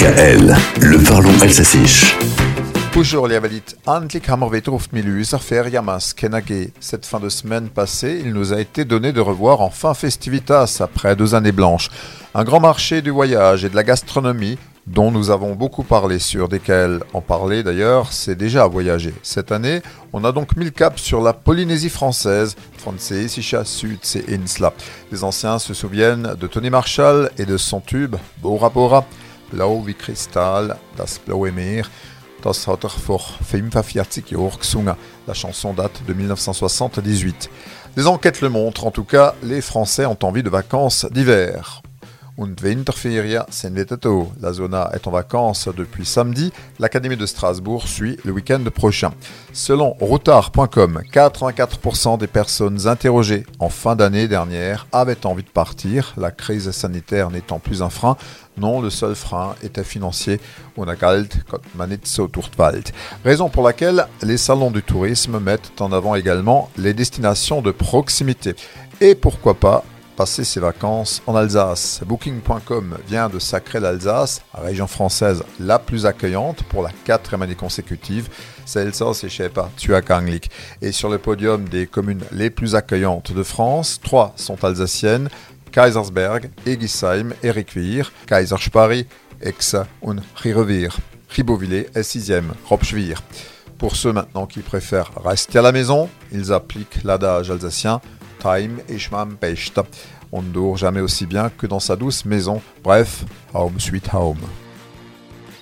DKL, le parlons alsacisch. Bonjour les Avalites, endlich haben wir Feriamas Kenage. Cette fin de semaine passée, il nous a été donné de revoir enfin Festivitas après deux années blanches. Un grand marché du voyage et de la gastronomie dont nous avons beaucoup parlé sur DKL. En parler d'ailleurs, c'est déjà voyager. Cette année, on a donc mis le cap sur la Polynésie française, Français, Sicha Sud, c'est Insla. Les anciens se souviennent de Tony Marshall et de son tube Bora Bora, Blau wie Kristall, das blaue Meer. Das hat er vor 45 Jahren gesungen. La chanson date de 1978. Les enquêtes le montrent, en tout cas, les Français ont envie de vacances d'hiver. La zona est en vacances depuis samedi. L'Académie de Strasbourg suit le week-end prochain. Selon routard.com, 84% des personnes interrogées en fin d'année dernière avaient envie de partir, la crise sanitaire n'étant plus un frein. Non, le seul frein était financier. On a Raison pour laquelle les salons du tourisme mettent en avant également les destinations de proximité. Et pourquoi pas passer ses vacances en Alsace. Booking.com vient de sacrer l'Alsace, région française la plus accueillante pour la quatrième année consécutive. C'est Elsass et pas Tuakanglik. Et sur le podium des communes les plus accueillantes de France, trois sont alsaciennes. Kaisersberg, Egisheim et Riquewihr, Kaiserspari, Exa und Rirevir. Ribeauvillé est sixième, Ropschwir. Pour ceux maintenant qui préfèrent rester à la maison, ils appliquent l'adage alsacien Time et Schmam On ne dort jamais aussi bien que dans sa douce maison. Bref, home sweet home.